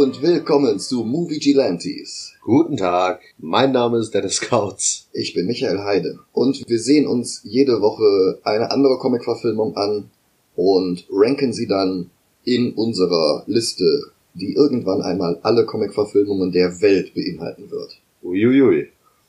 Und willkommen zu Movie Gilantes. Guten Tag, mein Name ist Dennis Kautz. Ich bin Michael Heide und wir sehen uns jede Woche eine andere Comic-Verfilmung an und ranken sie dann in unserer Liste, die irgendwann einmal alle Comic-Verfilmungen der Welt beinhalten wird. Uiuiui.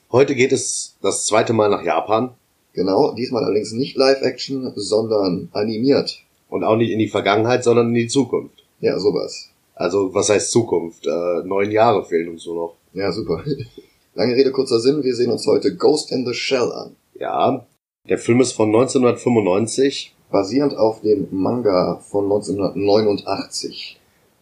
Heute geht es das zweite Mal nach Japan Genau, diesmal allerdings nicht Live-Action, sondern animiert. und auch nicht in die Vergangenheit, sondern in die Zukunft. Ja, sowas. Also was heißt Zukunft? Äh, neun Jahre fehlen uns nur noch. Ja, super. Lange Rede, kurzer Sinn, wir sehen uns heute Ghost in the Shell an. Ja, der Film ist von 1995. Basierend auf dem Manga von 1989.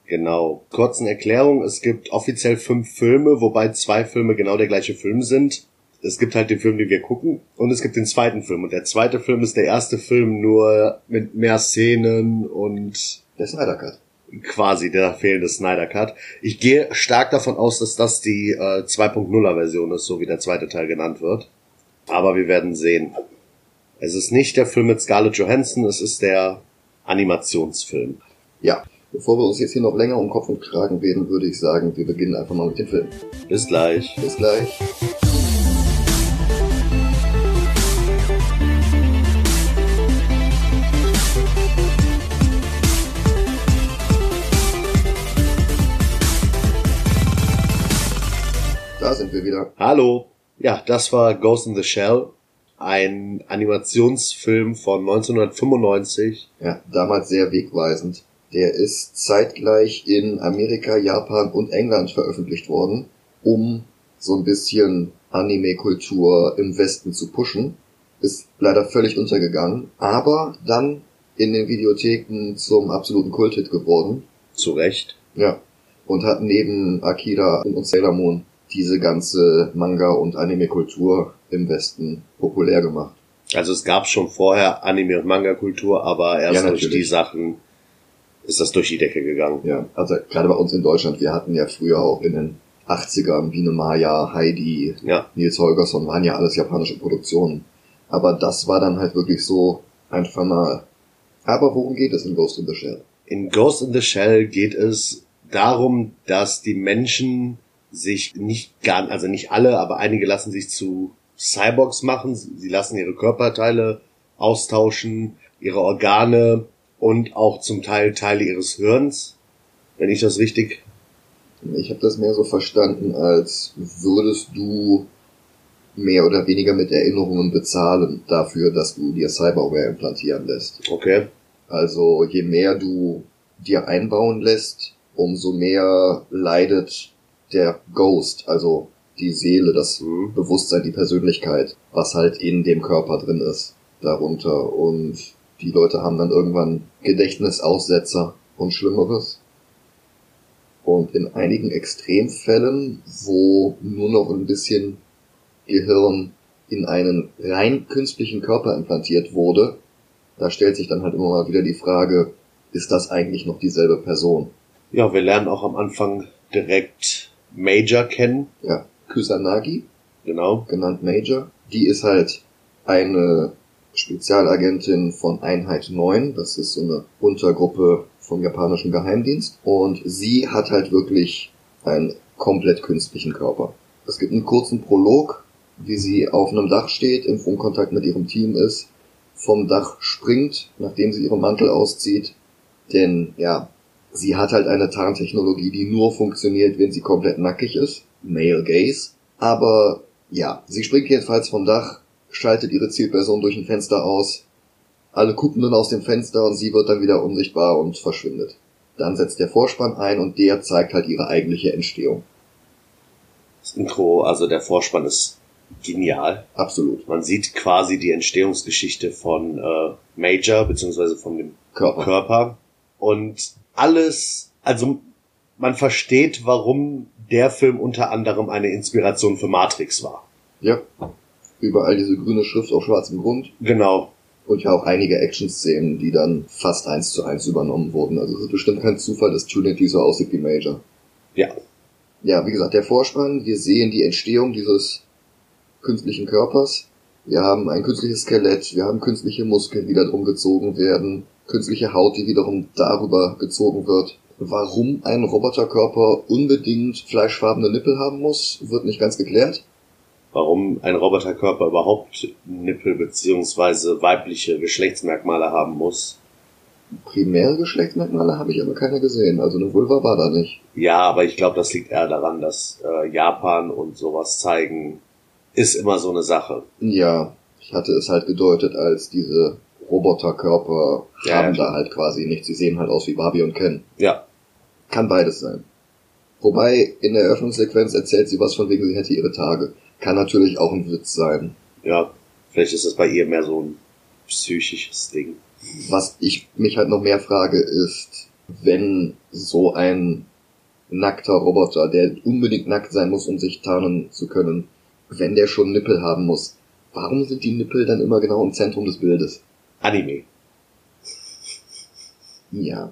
Genau. Kurzen Erklärung, es gibt offiziell fünf Filme, wobei zwei Filme genau der gleiche Film sind. Es gibt halt den Film, den wir gucken, und es gibt den zweiten Film. Und der zweite Film ist der erste Film nur mit mehr Szenen und Der Snyder Cut. Quasi der fehlende Snyder Cut. Ich gehe stark davon aus, dass das die äh, 2.0er Version ist, so wie der zweite Teil genannt wird. Aber wir werden sehen. Es ist nicht der Film mit Scarlett Johansson, es ist der Animationsfilm. Ja, bevor wir uns jetzt hier noch länger um Kopf und Kragen reden, würde ich sagen, wir beginnen einfach mal mit dem Film. Bis gleich. Bis gleich. Da sind wir wieder. Hallo. Ja, das war Ghost in the Shell, ein Animationsfilm von 1995. Ja, damals sehr wegweisend. Der ist zeitgleich in Amerika, Japan und England veröffentlicht worden, um so ein bisschen Anime-Kultur im Westen zu pushen. Ist leider völlig untergegangen, aber dann in den Videotheken zum absoluten Kulthit geworden. Zu Recht. Ja. Und hat neben Akira und Sailor Moon diese ganze Manga- und Anime-Kultur im Westen populär gemacht. Also es gab schon vorher Anime- und Manga-Kultur, aber erst Ja, durch die Sachen ist das durch die Decke gegangen. Ja, also gerade bei uns in Deutschland, wir hatten ja früher auch in den 80ern Biene Maya, Heidi, Ja. Nils Holgersson, waren ja alles japanische Produktionen. Aber das war dann halt wirklich so ein Fanal. Aber worum geht es in Ghost in the Shell? In Ghost in the Shell geht es darum, dass die Menschen sich nicht gar, also nicht alle, aber einige lassen sich zu Cyborgs machen. Sie lassen ihre Körperteile austauschen, ihre Organe und auch zum Teil Teile ihres Hirns. Wenn ich das richtig, Ich habe das mehr so verstanden, als würdest du mehr oder weniger mit Erinnerungen bezahlen dafür, dass du dir Cyberware implantieren lässt. okay, Also je mehr du dir einbauen lässt, umso mehr leidet der Ghost, also die Seele, das Mhm. Bewusstsein, die Persönlichkeit, was halt in dem Körper drin ist, darunter. Und die Leute haben dann irgendwann Gedächtnisaussetzer und Schlimmeres. Und in einigen Extremfällen, wo nur noch ein bisschen Gehirn in einen rein künstlichen Körper implantiert wurde, da stellt sich dann halt immer mal wieder die Frage, ist das eigentlich noch dieselbe Person? ja, wir lernen auch am Anfang direkt Major kennen, Ja, Kusanagi, genau. genannt Major, die ist halt eine Spezialagentin von Einheit 9, das ist so eine Untergruppe vom japanischen Geheimdienst. Und sie hat halt wirklich einen komplett künstlichen Körper. Es gibt einen kurzen Prolog, wie sie auf einem Dach steht, im Funkkontakt mit ihrem Team ist, vom Dach springt, nachdem sie ihren Mantel auszieht, denn ja, sie hat halt eine Tarntechnologie, die nur funktioniert, wenn sie komplett nackig ist, Male Gaze, aber ja, sie springt jedenfalls vom Dach, schaltet ihre Zielperson durch ein Fenster aus, alle gucken nun aus dem Fenster und sie wird dann wieder unsichtbar und verschwindet. Dann setzt der Vorspann ein und der zeigt halt ihre eigentliche Entstehung. Das Intro, also der Vorspann ist genial. Absolut. Man sieht quasi die Entstehungsgeschichte von äh, Major, beziehungsweise von dem Körper. Körper. Und alles, also man versteht, warum der Film unter anderem eine Inspiration für Matrix war. Ja. Überall diese grüne Schrift auf schwarzem Grund. Genau. Und ja auch einige Action-Szenen, die dann fast eins zu eins übernommen wurden. Also es ist bestimmt kein Zufall, dass Trinity so aussieht wie Major. Ja. Ja, wie gesagt, der Vorspann, wir sehen die Entstehung dieses künstlichen Körpers. Wir haben ein künstliches Skelett, wir haben künstliche Muskeln, die da drum gezogen werden, künstliche Haut, die wiederum darüber gezogen wird. Warum ein Roboterkörper unbedingt fleischfarbene Nippel haben muss, wird nicht ganz geklärt. Warum ein Roboterkörper überhaupt Nippel beziehungsweise weibliche Geschlechtsmerkmale haben muss. Primäre Geschlechtsmerkmale habe ich aber keine gesehen. Also eine Vulva war da nicht. Ja, aber ich glaube, das liegt eher daran, dass äh, Japan und sowas zeigen, ist immer so eine Sache. Ja, ich hatte es halt gedeutet als diese Roboterkörper Ja, haben ja, da halt quasi nichts. Sie sehen halt aus wie Barbie und Ken. Ja, Kann beides sein. Wobei in der Eröffnungssequenz erzählt sie was von wegen, sie hätte ihre Tage. Kann natürlich auch ein Witz sein. ja, vielleicht ist das bei ihr mehr so ein psychisches Ding. Was ich mich halt noch mehr frage ist, wenn so ein nackter Roboter, der unbedingt nackt sein muss, um sich tarnen zu können, wenn der schon Nippel haben muss, warum sind die Nippel dann immer genau im Zentrum des Bildes? Anime. Ja.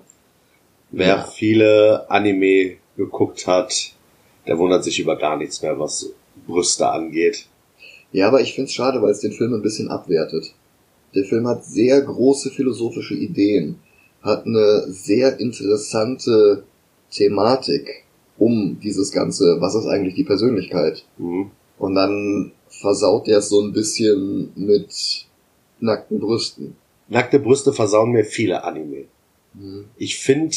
Wer Ja. viele Anime geguckt hat, der wundert sich über gar nichts mehr, was Brüste angeht. Ja, aber ich find's schade, weil es den Film ein bisschen abwertet. Der Film hat sehr große philosophische Ideen, hat eine sehr interessante Thematik um dieses Ganze, was ist eigentlich die Persönlichkeit? Mhm. Und dann versaut der es so ein bisschen mit nackten Brüsten. Nackte Brüste versauen mir viele Anime. Ich finde,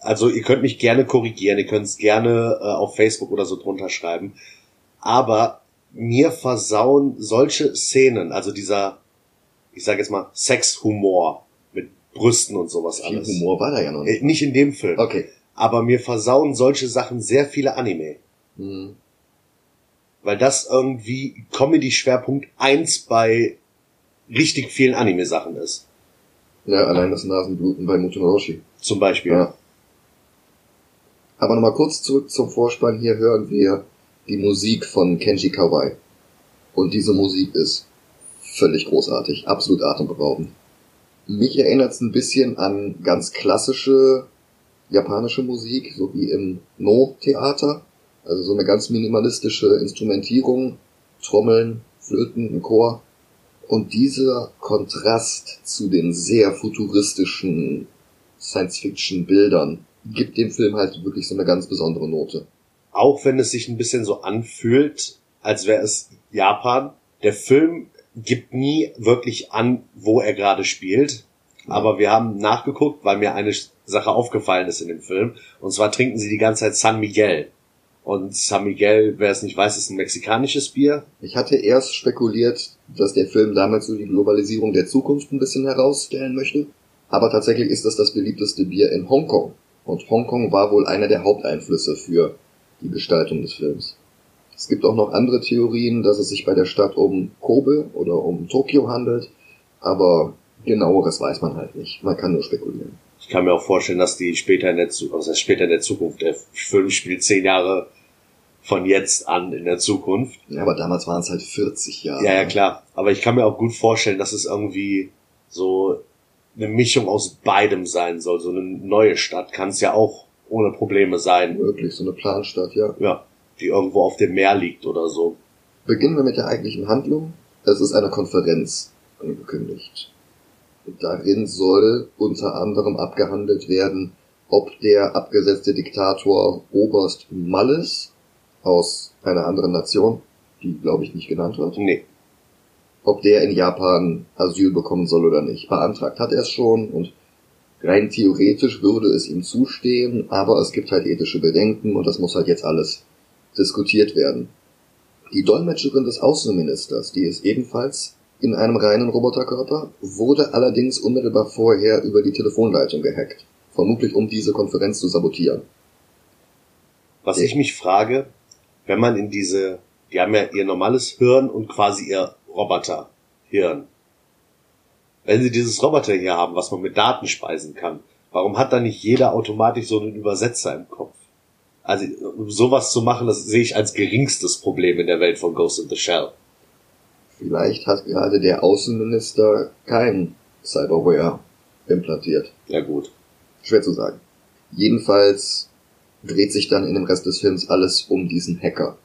also ihr könnt mich gerne korrigieren, ihr könnt es gerne äh, auf Facebook oder so drunter schreiben, aber mir versauen solche Szenen, also dieser, ich sage jetzt mal, Sexhumor mit Brüsten und sowas Viel alles. Humor war da ja noch Äh, nicht. nicht in dem Film, Okay. aber mir versauen solche Sachen sehr viele Anime. Hm. weil das irgendwie Comedy-Schwerpunkt eins bei richtig vielen Anime-Sachen ist. Ja, allein das Nasenbluten bei Mutonoroshi. Zum Beispiel. Ja. Aber nochmal kurz zurück zum Vorspann. Hier hören wir die Musik von Kenji Kawai. Und diese Musik ist völlig großartig, absolut atemberaubend. Mich erinnert es ein bisschen an ganz klassische japanische Musik, so wie im No-Theater. Also so eine ganz minimalistische Instrumentierung, Trommeln, Flöten, ein Chor. Und dieser Kontrast zu den sehr futuristischen Science-Fiction-Bildern gibt dem Film halt wirklich so eine ganz besondere Note. Auch wenn es sich ein bisschen so anfühlt, als wäre es Japan. Der Film gibt nie wirklich an, wo er gerade spielt. Aber wir haben nachgeguckt, weil mir eine Sache aufgefallen ist in dem Film. Und zwar trinken sie die ganze Zeit San Miguel. Und San Miguel, wer es nicht weiß, ist ein mexikanisches Bier. Ich hatte erst spekuliert, dass der Film damals so die Globalisierung der Zukunft ein bisschen herausstellen möchte. Aber tatsächlich ist das das beliebteste Bier in Hongkong. Und Hongkong war wohl einer der Haupteinflüsse für die Gestaltung des Films. Es gibt auch noch andere Theorien, dass es sich bei der Stadt um Kobe oder um Tokio handelt. Aber genaueres weiß man halt nicht. Man kann nur spekulieren. Ich kann mir auch vorstellen, dass die später in der Zukunft, also später in der Zukunft, der Film spielt zehn Jahre von jetzt an in der Zukunft. Ja, aber damals waren es halt 40 Jahre. Ja, ja, klar. Aber ich kann mir auch gut vorstellen, dass es irgendwie so eine Mischung aus beidem sein soll. So eine neue Stadt kann es ja auch ohne Probleme sein. Wirklich, so eine Planstadt, ja. Ja, die irgendwo auf dem Meer liegt oder so. Beginnen wir mit der eigentlichen Handlung. Es ist eine Konferenz angekündigt. Darin soll unter anderem abgehandelt werden, ob der abgesetzte Diktator Oberst Malles aus einer anderen Nation, die glaube ich nicht genannt wird, Nee. ob der in Japan Asyl bekommen soll oder nicht. Beantragt hat er es schon und rein theoretisch würde es ihm zustehen, aber es gibt halt ethische Bedenken und das muss halt jetzt alles diskutiert werden. Die Dolmetscherin des Außenministers, die ist ebenfalls in einem reinen Roboterkörper, wurde allerdings unmittelbar vorher über die Telefonleitung gehackt. Vermutlich um diese Konferenz zu sabotieren. Was ich mich frage, wenn man in diese, die haben ja ihr normales Hirn und quasi ihr Roboterhirn. Wenn sie dieses Roboter hier haben, was man mit Daten speisen kann, warum hat da nicht jeder automatisch so einen Übersetzer im Kopf? Also um sowas zu machen, das sehe ich als geringstes Problem in der Welt von Ghost in the Shell. Vielleicht hat gerade der Außenminister kein Cyberware implantiert. Ja gut. Schwer zu sagen. Jedenfalls dreht sich dann in dem Rest des Films alles um diesen Hacker.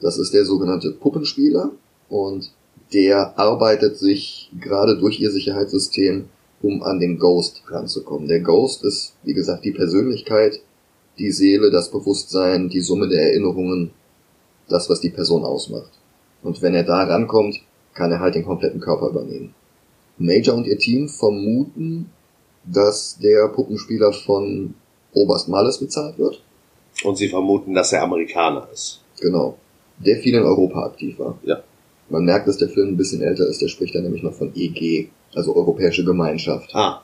Das ist der sogenannte Puppenspieler und der arbeitet sich gerade durch ihr Sicherheitssystem um an den Ghost ranzukommen. Der Ghost ist, wie gesagt, die Persönlichkeit, die Seele, das Bewusstsein, die Summe der Erinnerungen, das, was die Person ausmacht. Und wenn er da rankommt, kann er halt den kompletten Körper übernehmen. Major und ihr Team vermuten, dass der Puppenspieler von Oberst Malles bezahlt wird. Und sie vermuten, dass er Amerikaner ist. Genau. Der viel in Europa aktiv war. Ja. Man merkt, dass der Film ein bisschen älter ist, der spricht dann nämlich noch von EG, also Europäische Gemeinschaft. Ah,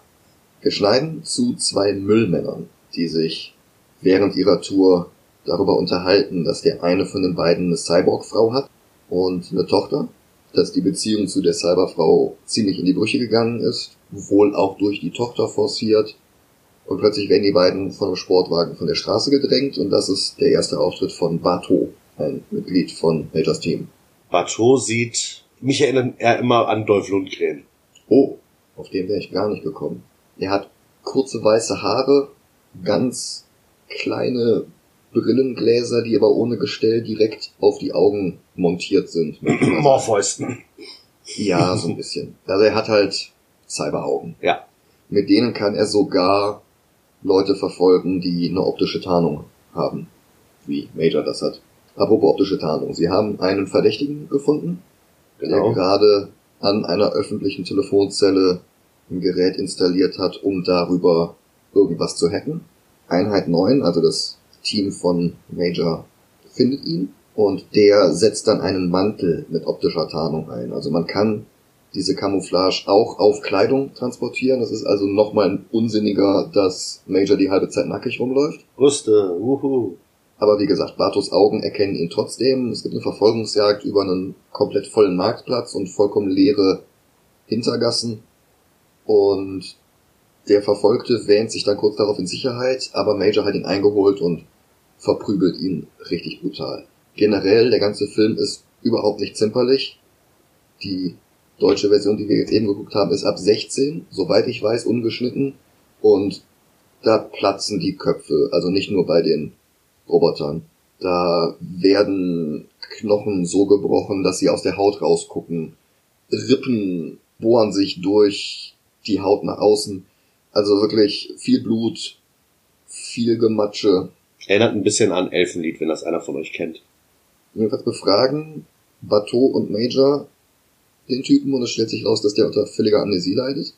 Wir schneiden zu zwei Müllmännern, die sich während ihrer Tour darüber unterhalten, dass der eine von den beiden eine Cyborg-Frau hat und eine Tochter, dass die Beziehung zu der Cyberfrau ziemlich in die Brüche gegangen ist, wohl auch durch die Tochter forciert. Und plötzlich werden die beiden von einem Sportwagen von der Straße gedrängt und das ist der erste Auftritt von Bato, ein Mitglied von Majors Team. Bateau sieht, mich erinnert er immer an Dolph Lundgren. Oh, auf den wäre ich gar nicht gekommen. Er hat kurze weiße Haare, ganz kleine Brillengläser, die aber ohne Gestell direkt auf die Augen montiert sind. Morpheus. Ja, so ein bisschen. Also er hat halt Cyberaugen. Ja. Mit denen kann er sogar Leute verfolgen, die eine optische Tarnung haben. Wie Major das hat. Apropos optische Tarnung. Sie haben einen Verdächtigen gefunden, der Genau. gerade an einer öffentlichen Telefonzelle ein Gerät installiert hat, um darüber irgendwas zu hacken. Einheit 9, also das Team von Major, findet ihn und der setzt dann einen Mantel mit optischer Tarnung ein. Also man kann diese Camouflage auch auf Kleidung transportieren. Das ist also nochmal unsinniger, dass Major die halbe Zeit nackig rumläuft. Brüste, wuhu. Aber wie gesagt, Bartos Augen erkennen ihn trotzdem. Es gibt eine Verfolgungsjagd über einen komplett vollen Marktplatz und vollkommen leere Hintergassen. Und der Verfolgte wähnt sich dann kurz darauf in Sicherheit, aber Major hat ihn eingeholt und verprügelt ihn richtig brutal. Generell, der ganze Film ist überhaupt nicht zimperlich. Die deutsche Version, die wir jetzt eben geguckt haben, ist ab 16, soweit ich weiß, ungeschnitten. Und da platzen die Köpfe, also nicht nur bei den Robotern. Da werden Knochen so gebrochen, dass sie aus der Haut rausgucken. Rippen bohren sich durch die Haut nach außen. Also wirklich viel Blut, viel Gematsche. Erinnert ein bisschen an Elfenlied, wenn das einer von euch kennt. Jedenfalls befragen Bateau und Major den Typen und es stellt sich raus, dass der unter völliger Amnesie leidet.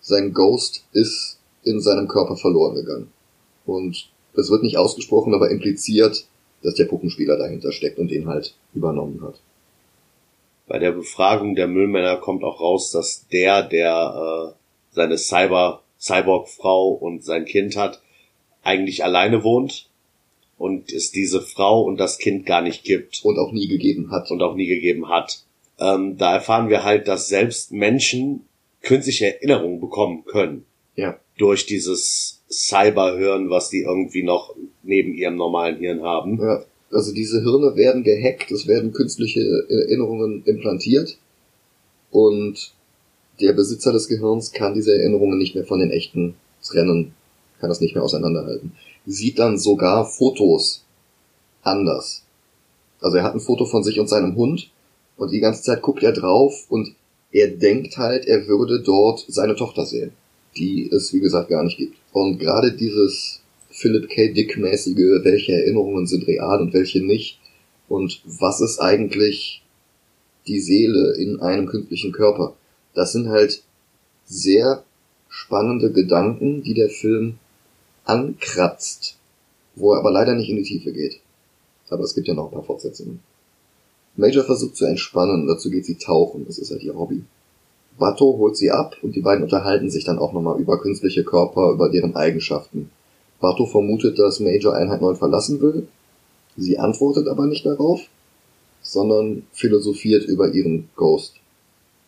Sein Ghost ist in seinem Körper verloren gegangen. Und es wird nicht ausgesprochen, aber impliziert, dass der Puppenspieler dahinter steckt und den halt übernommen hat. Bei der Befragung der Müllmänner kommt auch raus, dass der, der äh, seine Cyber Cyborg-Frau und sein Kind hat, eigentlich alleine wohnt und es diese Frau und das Kind gar nicht gibt Und auch nie gegeben hat. und auch nie gegeben hat. Ähm, da erfahren wir halt, dass selbst Menschen künstliche Erinnerungen bekommen können Ja. durch dieses Cyberhirn, was die irgendwie noch neben ihrem normalen Hirn haben. Ja, also diese Hirne werden gehackt, es werden künstliche Erinnerungen implantiert und der Besitzer des Gehirns kann diese Erinnerungen nicht mehr von den echten trennen, kann das nicht mehr auseinanderhalten. Sieht dann sogar Fotos anders. Also er hat ein Foto von sich und seinem Hund und die ganze Zeit guckt er drauf und er denkt halt, er würde dort seine Tochter sehen, die es wie gesagt gar nicht gibt. Und gerade dieses Philip K. Dick-mäßige, welche Erinnerungen sind real und welche nicht und was ist eigentlich die Seele in einem künstlichen Körper. Das sind halt sehr spannende Gedanken, die der Film ankratzt, wo er aber leider nicht in die Tiefe geht. Aber es gibt ja noch ein paar Fortsetzungen. Major versucht zu entspannen, dazu geht sie tauchen, das ist halt ihr Hobby. Bato holt sie ab und die beiden unterhalten sich dann auch nochmal über künstliche Körper, über deren Eigenschaften. Bato vermutet, dass Major Einheit 9 verlassen will. Sie antwortet aber nicht darauf, sondern philosophiert über ihren Ghost.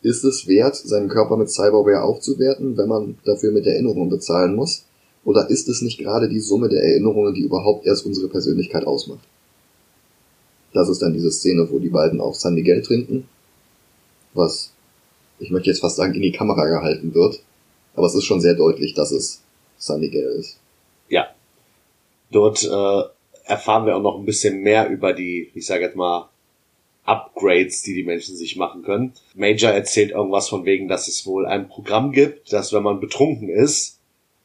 Ist es wert, seinen Körper mit Cyberware aufzuwerten, wenn man dafür mit Erinnerungen bezahlen muss? Oder ist es nicht gerade die Summe der Erinnerungen, die überhaupt erst unsere Persönlichkeit ausmacht? Das ist dann diese Szene, wo die beiden auch San Miguel trinken, was, ich möchte jetzt fast sagen, in die Kamera gehalten wird. Aber es ist schon sehr deutlich, dass es San Miguel ist. Ja. Dort äh, erfahren wir auch noch ein bisschen mehr über die, ich sage jetzt mal, Upgrades, die die Menschen sich machen können. Major erzählt irgendwas von wegen, dass es wohl ein Programm gibt, dass wenn man betrunken ist,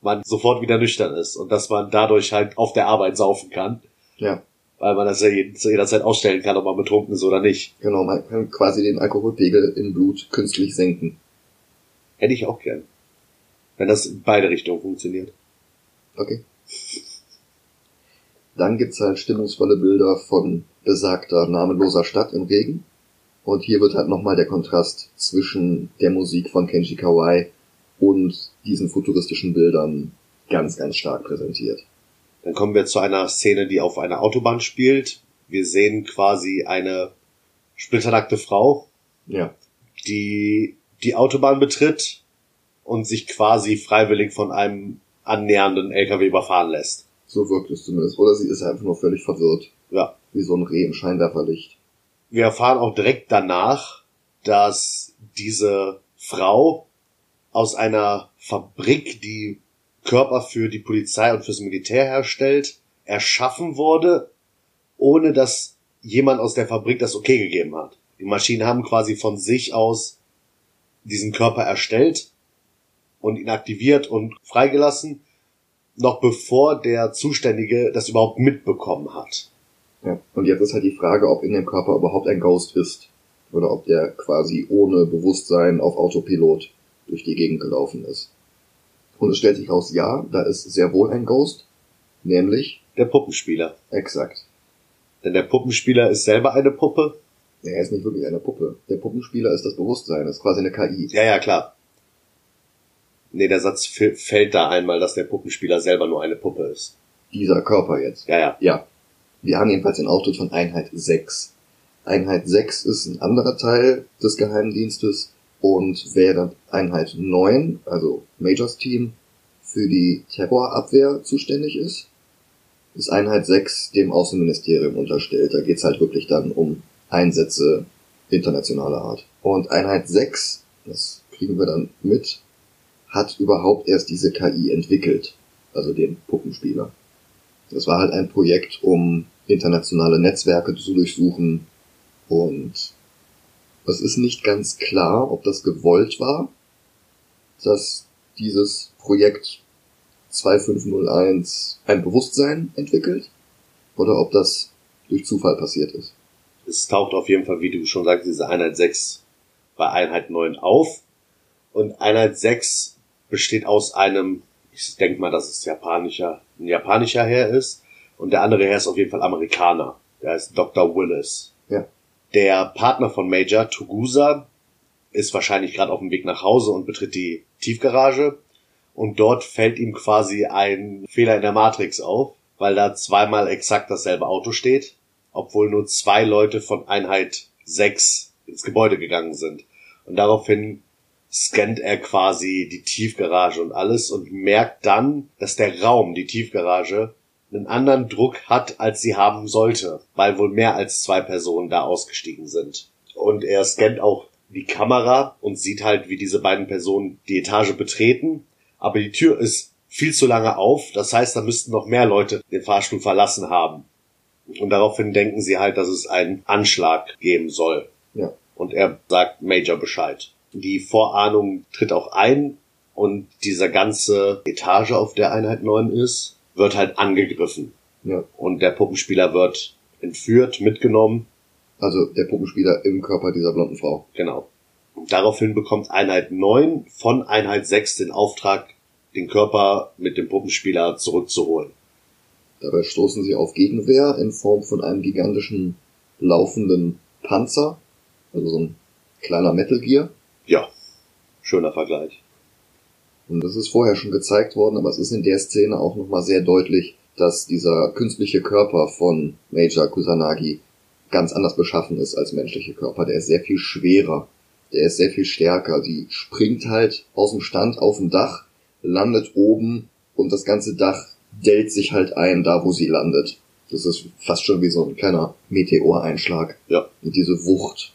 man sofort wieder nüchtern ist und dass man dadurch halt auf der Arbeit saufen kann. Ja. Weil man das ja zu jeder Zeit ausstellen kann, ob man betrunken ist oder nicht. Genau, man kann quasi den Alkoholpegel im Blut künstlich senken. Hätte ich auch gern. Wenn das in beide Richtungen funktioniert. Okay. Dann gibt's halt stimmungsvolle Bilder von besagter namenloser Stadt im Regen. Und hier wird halt nochmal der Kontrast zwischen der Musik von Kenji Kawai und diesen futuristischen Bildern ganz, ganz stark präsentiert. Dann kommen wir zu einer Szene, die auf einer Autobahn spielt. Wir sehen quasi eine splitternackte Frau, Ja. die die Autobahn betritt und sich quasi freiwillig von einem annähernden LKW überfahren lässt. So wirkt es zumindest. Oder sie ist einfach nur völlig verwirrt. Ja. Wie so ein Reh im Scheinwerferlicht. Wir erfahren auch direkt danach, dass diese Frau aus einer Fabrik, die Körper für die Polizei und fürs Militär herstellt, erschaffen wurde, ohne dass jemand aus der Fabrik das okay gegeben hat. Die Maschinen haben quasi von sich aus diesen Körper erstellt und ihn aktiviert und freigelassen, noch bevor der Zuständige das überhaupt mitbekommen hat. Ja. Und jetzt ist halt die Frage, ob in dem Körper überhaupt ein Ghost ist. Oder ob der quasi ohne Bewusstsein auf Autopilot durch die Gegend gelaufen ist. Und es stellt sich raus, ja, da ist sehr wohl ein Ghost. Nämlich, Der Puppenspieler. exakt. Denn der Puppenspieler ist selber eine Puppe. Er ist nicht wirklich eine Puppe. Der Puppenspieler ist das Bewusstsein, ist quasi eine KI. Ja, ja, klar. Nee, der Satz fällt da einmal, dass der Puppenspieler selber nur eine Puppe ist. Dieser Körper jetzt. Ja, ja. Ja. Wir haben jedenfalls den Auftritt von Einheit 6. Einheit 6 ist ein anderer Teil des Geheimdienstes und während Einheit 9, also Majors Team, für die Terrorabwehr zuständig ist, ist Einheit 6 dem Außenministerium unterstellt. Da geht's halt wirklich dann um Einsätze internationaler Art. Und Einheit 6, das kriegen wir dann mit, hat überhaupt erst diese KI entwickelt, also den Puppenspieler. Das war halt ein Projekt, um internationale Netzwerke zu durchsuchen und es ist nicht ganz klar, ob das gewollt war, dass dieses Projekt 2501 ein Bewusstsein entwickelt oder ob das durch Zufall passiert ist. Es taucht auf jeden Fall, wie du schon sagst, diese Einheit 6 bei Einheit 9 auf. Und Einheit 6 besteht aus einem, ich denke mal, dass es japanischer, ein japanischer Herr ist. Und der andere Herr ist auf jeden Fall Amerikaner. Der heißt Dr. Willis. Der Partner von Major, Tugusa, ist wahrscheinlich gerade auf dem Weg nach Hause und betritt die Tiefgarage. Und dort fällt ihm quasi ein Fehler in der Matrix auf, weil da zweimal exakt dasselbe Auto steht, obwohl nur zwei Leute von Einheit 6 ins Gebäude gegangen sind. Und daraufhin scannt er quasi die Tiefgarage und alles und merkt dann, dass der Raum, die Tiefgarage, einen anderen Druck hat, als sie haben sollte, weil wohl mehr als zwei Personen da ausgestiegen sind. Und er scannt auch die Kamera und sieht halt, wie diese beiden Personen die Etage betreten, aber die Tür ist viel zu lange auf, das heißt, da müssten noch mehr Leute den Fahrstuhl verlassen haben. Und daraufhin denken sie halt, dass es einen Anschlag geben soll. Ja. Und er sagt Major Bescheid. Die Vorahnung tritt auch ein und dieser ganze Etage, auf der Einheit 9 ist, wird halt angegriffen. Ja. Und der Puppenspieler wird entführt, mitgenommen. Also der Puppenspieler im Körper dieser blonden Frau. Genau. Und daraufhin bekommt Einheit 9 von Einheit 6 den Auftrag, den Körper mit dem Puppenspieler zurückzuholen. Dabei stoßen sie auf Gegenwehr in Form von einem gigantischen laufenden Panzer, also so ein kleiner Metal Gear. Ja, schöner Vergleich. Und das ist vorher schon gezeigt worden, aber es ist in der Szene auch nochmal sehr deutlich, dass dieser künstliche Körper von Major Kusanagi ganz anders beschaffen ist als menschliche Körper. Der ist sehr viel schwerer, der ist sehr viel stärker. Die springt halt aus dem Stand auf dem Dach, landet oben und das ganze Dach dellt sich halt ein, da wo sie landet. Das ist fast schon wie so ein kleiner Meteoreinschlag. Ja. Und diese Wucht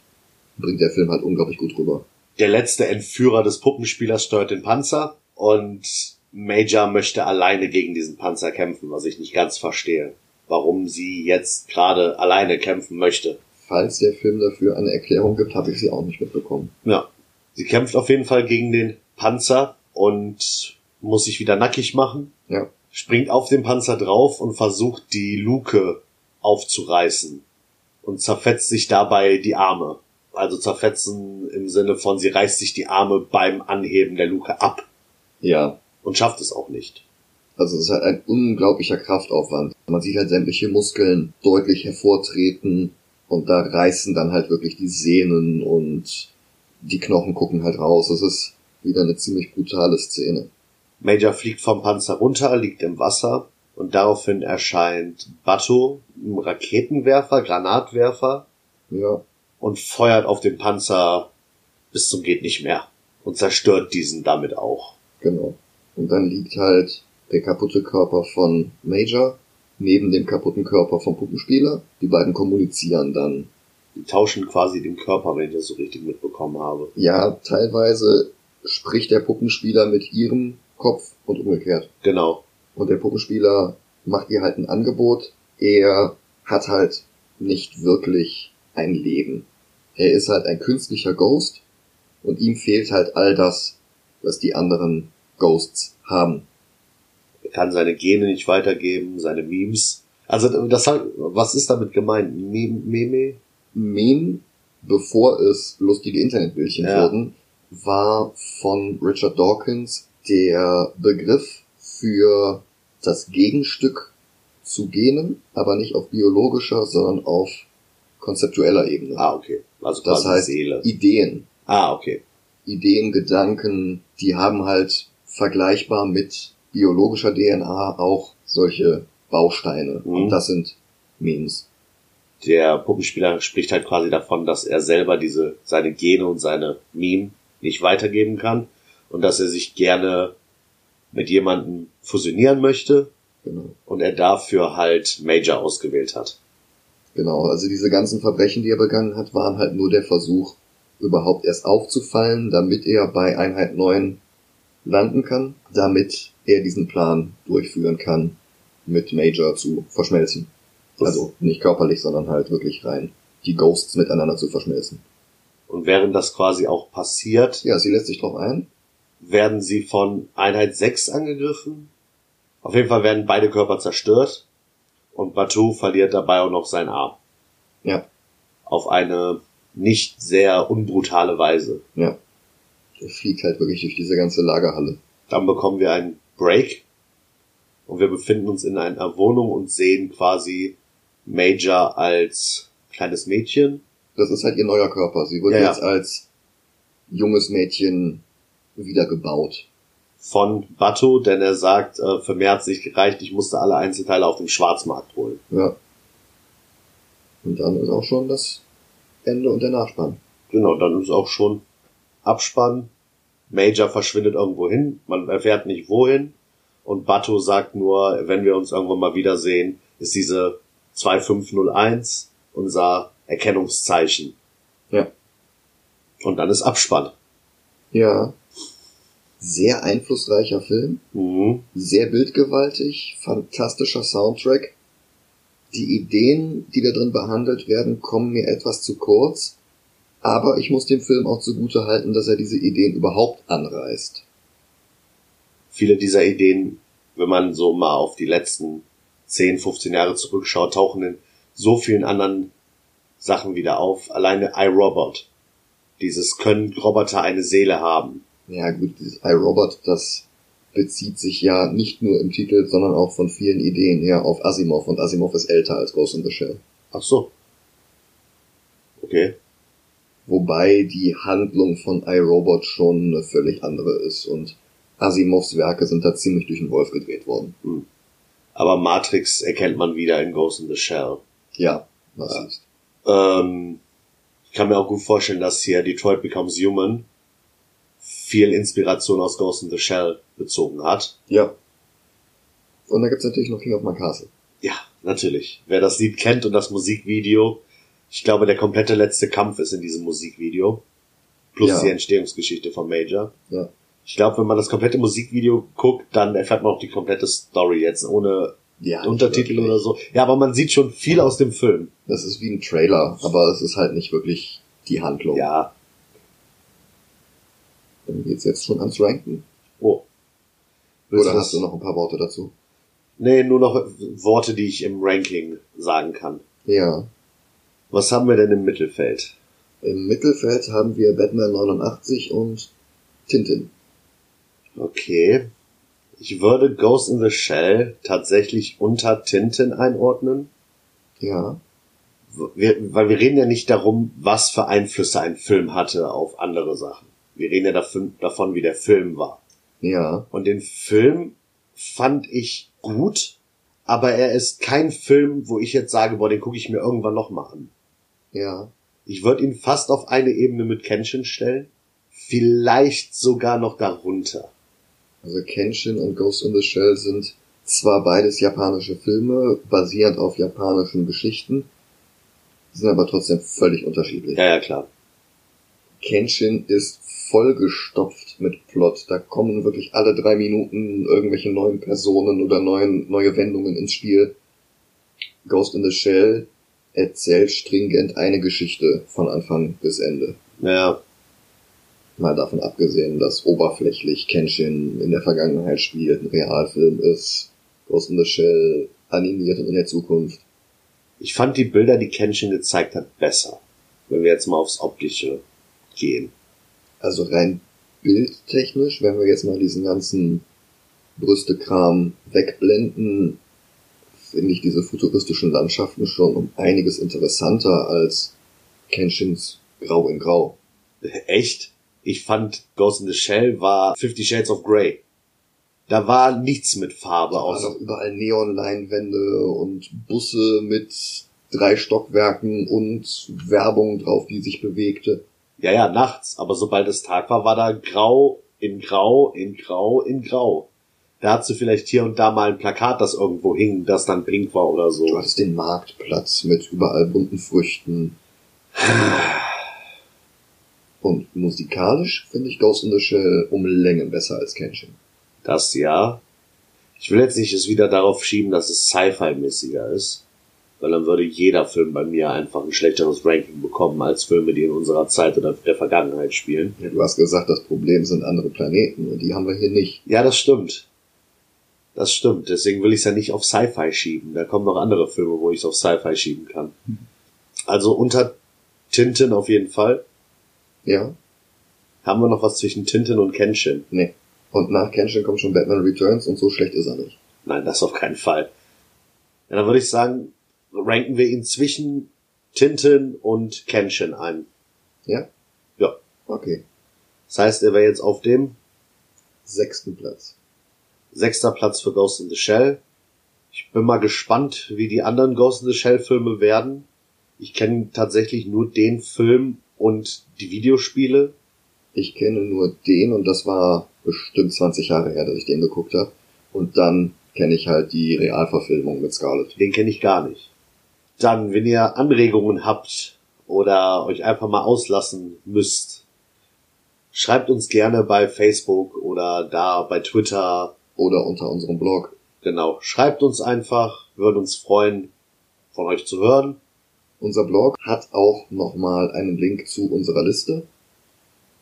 bringt der Film halt unglaublich gut rüber. Der letzte Entführer des Puppenspielers steuert den Panzer und Major möchte alleine gegen diesen Panzer kämpfen, was ich nicht ganz verstehe. Warum sie jetzt gerade alleine kämpfen möchte. falls der Film dafür eine Erklärung gibt, habe ich sie auch nicht mitbekommen. Ja. Sie kämpft auf jeden Fall gegen den Panzer und muss sich wieder nackig machen. Ja. Springt auf den Panzer drauf und versucht die Luke aufzureißen und zerfetzt sich dabei die Arme. Also zerfetzen im Sinne von, sie reißt sich die Arme beim Anheben der Luke ab Ja. und schafft es auch nicht. Also es ist halt ein unglaublicher Kraftaufwand. Man sieht halt sämtliche Muskeln deutlich hervortreten und da reißen dann halt wirklich die Sehnen und die Knochen gucken halt raus. Es ist wieder eine ziemlich brutale Szene. Major fliegt vom Panzer runter, liegt im Wasser und daraufhin erscheint Bato, ein Raketenwerfer, Granatwerfer Ja, und feuert auf den Panzer bis zum geht nicht mehr und zerstört diesen damit auch. Genau. Und dann liegt halt der kaputte Körper von Major neben dem kaputten Körper vom Puppenspieler. Die beiden kommunizieren dann. Die tauschen quasi den Körper, wenn ich das so richtig mitbekommen habe. Ja, teilweise spricht der Puppenspieler mit ihrem Kopf und umgekehrt. Genau. Und der Puppenspieler macht ihr halt ein Angebot. Er hat halt nicht wirklich ein Leben. Er ist halt ein künstlicher Ghost und ihm fehlt halt all das, was die anderen Ghosts haben. Er kann seine Gene nicht weitergeben, seine Memes. Also das hat, was ist damit gemeint? Meme? Meme? Meme, bevor es lustige Internetbildchen Ja. wurden, war von Richard Dawkins der Begriff für das Gegenstück zu Genen, aber nicht auf biologischer, sondern auf konzeptueller Ebene. Ah, okay. Also das heißt Seele. Ideen. Ah, okay. Ideen, Gedanken, die haben halt vergleichbar mit biologischer DNA auch solche Bausteine. Mhm. Und das sind Memes. Der Puppenspieler spricht halt quasi davon, dass er selber diese, seine Gene und seine Meme nicht weitergeben kann und dass er sich gerne mit jemandem fusionieren möchte Genau. und er dafür halt Major ausgewählt hat. Genau, also diese ganzen Verbrechen, die er begangen hat, waren halt nur der Versuch, überhaupt erst aufzufallen, damit er bei Einheit 9 landen kann, damit er diesen Plan durchführen kann, mit Major zu verschmelzen. Also nicht körperlich, sondern halt wirklich rein die Ghosts miteinander zu verschmelzen. Und während das quasi auch passiert, Ja, sie lässt sich drauf ein. werden sie von Einheit 6 angegriffen. Auf jeden Fall werden beide Körper zerstört und Batu verliert dabei auch noch seinen Arm. Ja, Auf eine nicht sehr unbrutale Weise. ja. Er fliegt halt wirklich durch diese ganze Lagerhalle. Dann bekommen wir einen Break und wir befinden uns in einer Wohnung und sehen quasi Major als kleines Mädchen. Das ist halt ihr neuer Körper. Sie wurde Ja, ja. jetzt als junges Mädchen wiedergebaut. von Bato, denn er sagt, äh, für mehr hat's nicht gereicht, ich musste alle Einzelteile auf dem Schwarzmarkt holen. Ja. Und dann ist auch schon das Ende und der Nachspann. Genau, dann ist auch schon Abspann. Major verschwindet irgendwo hin, man erfährt nicht wohin. Und Bato sagt nur, wenn wir uns irgendwann mal wiedersehen, ist diese 2501 unser Erkennungszeichen. Ja. Und dann ist Abspann. Ja. Sehr einflussreicher Film, Mhm. sehr bildgewaltig, fantastischer Soundtrack. Die Ideen, die da drin behandelt werden, kommen mir etwas zu kurz, aber ich muss dem Film auch zugute halten, dass er diese Ideen überhaupt anreißt. Viele dieser Ideen, wenn man so mal auf die letzten 10, 15 Jahre zurückschaut, tauchen in so vielen anderen Sachen wieder auf. Alleine iRobot. Dieses können Roboter eine Seele haben. Ja gut, dieses iRobot, das bezieht sich ja nicht nur im Titel, sondern auch von vielen Ideen her auf Asimov und Asimov ist älter als Ghost in the Shell. Ach so. Okay. Wobei die Handlung von iRobot schon eine völlig andere ist und Asimovs Werke sind da ziemlich durch den Wolf gedreht worden. Aber Matrix erkennt man wieder in Ghost in the Shell. Ja, was Ja. ist. Ähm, ich kann mir auch gut vorstellen, dass hier Detroit Becomes Human viel Inspiration aus Ghost in the Shell bezogen hat. Ja. Und da gibt's natürlich noch King of My Castle. Ja, natürlich. Wer das Lied kennt und das Musikvideo, ich glaube, der komplette letzte Kampf ist in diesem Musikvideo. Plus Ja. die Entstehungsgeschichte von Major. Ja. Ich glaube, wenn man das komplette Musikvideo guckt, dann erfährt man auch die komplette Story jetzt, ohne Ja, Untertitel oder so. Ja, aber man sieht schon viel aus dem Film. Das ist wie ein Trailer, aber es ist halt nicht wirklich die Handlung. Ja. Dann geht's jetzt schon ans Ranken. Oh. Willst Oder du hast du noch ein paar Worte dazu? Nee, nur noch Worte, die ich im Ranking sagen kann. Ja. Was haben wir denn im Mittelfeld? Im Mittelfeld haben wir Batman 89 und Tintin. Okay. Ich würde Ghost in the Shell tatsächlich unter Tintin einordnen. Ja. Wir, weil wir reden ja nicht darum, was für Einflüsse ein Film hatte auf andere Sachen. Wir reden ja davon, davon wie der Film war. Ja. Und den Film fand ich gut, aber er ist kein Film, wo ich jetzt sage, boah, den gucke ich mir irgendwann noch mal an. Ja. Ich würde ihn fast auf eine Ebene mit Kenshin stellen. Vielleicht sogar noch darunter. Also Kenshin und Ghost in the Shell sind zwar beides japanische Filme, basierend auf japanischen Geschichten, sind aber trotzdem völlig unterschiedlich. Ja, ja, klar. Kenshin ist vollgestopft mit Plot. Da kommen wirklich alle drei Minuten irgendwelche neuen Personen oder neuen, neue Wendungen ins Spiel. Ghost in the Shell erzählt stringent eine Geschichte von Anfang bis Ende. Ja, Mal davon abgesehen, dass oberflächlich Kenshin in der Vergangenheit spielt, ein Realfilm ist, Ghost in the Shell animiert und in der Zukunft. ich fand die Bilder, die Kenshin gezeigt hat, besser. Wenn wir jetzt mal aufs Optische gehen. Also rein bildtechnisch, wenn wir jetzt mal diesen ganzen Brüstekram wegblenden, finde ich diese futuristischen Landschaften schon um einiges interessanter als Kenshins Grau in Grau. Echt? Ich fand Ghost in the Shell war Fifty Shades of Grey. Da war nichts mit Farbe Da waren aus. auch überall Neonleinwände und Busse mit drei Stockwerken und Werbung drauf, die sich bewegte. Ja, ja, nachts. Aber sobald es Tag war, war da Grau in Grau in Grau in Grau. Da hast du vielleicht hier und da mal ein Plakat, das irgendwo hing, das dann pink war oder Du so. hattest den Marktplatz mit überall bunten Früchten. Und musikalisch finde ich Ghost in the Shell um Längen besser als Kenshin. Das ja. Ich will jetzt nicht es wieder darauf schieben, dass es Sci-Fi-mäßiger ist. Weil dann würde jeder Film bei mir einfach ein schlechteres Ranking bekommen als Filme, die in unserer Zeit oder der Vergangenheit spielen. Ja, du hast gesagt, das Problem sind andere Planeten und die haben wir hier nicht. Ja, das stimmt. Das stimmt. Deswegen will ich es ja nicht auf Sci-Fi schieben. Da kommen noch andere Filme, wo ich es auf Sci-Fi schieben kann. Also unter Tintin auf jeden Fall. Ja? Haben wir noch was zwischen Tintin und Kenshin? Nee. Und nach Kenshin kommt schon Batman Returns und so schlecht ist er nicht. Nein, das auf keinen Fall. Ja, dann würde ich sagen, ranken wir ihn zwischen Tintin und Kenshin ein. Ja? Ja. Okay. Das heißt, er wäre jetzt auf dem Sechsten Platz. sechster Platz für Ghost in the Shell. Ich bin mal gespannt, wie die anderen Ghost in the Shell Filme werden. Ich kenne tatsächlich nur den Film und die Videospiele. Ich kenne nur den und das war bestimmt 20 Jahre her, dass ich den geguckt habe. Und dann kenne ich halt die Realverfilmung mit Scarlett. Den kenne ich gar nicht. Dann, wenn ihr Anregungen habt oder euch einfach mal auslassen müsst, schreibt uns gerne bei Facebook oder da bei Twitter. Oder unter unserem Blog. Genau, schreibt uns einfach, würden uns freuen, von euch zu hören. Unser Blog hat auch nochmal einen Link zu unserer Liste,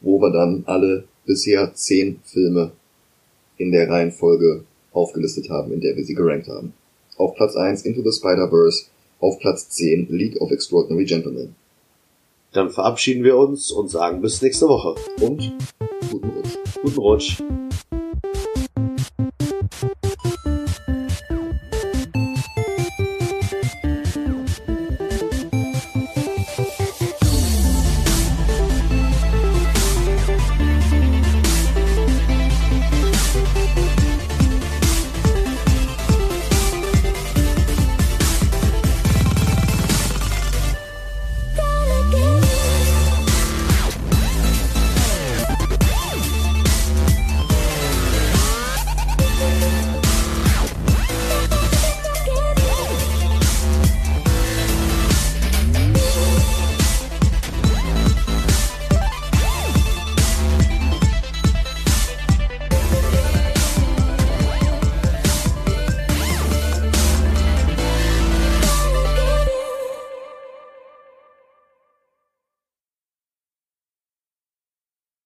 wo wir dann alle bisher zehn Filme in der Reihenfolge aufgelistet haben, in der wir sie gerankt haben. Auf Platz 1 Into the Spider-Verse, auf Platz 10 League of Extraordinary Gentlemen. Dann verabschieden wir uns und sagen bis nächste Woche. Und guten Rutsch. Guten Rutsch.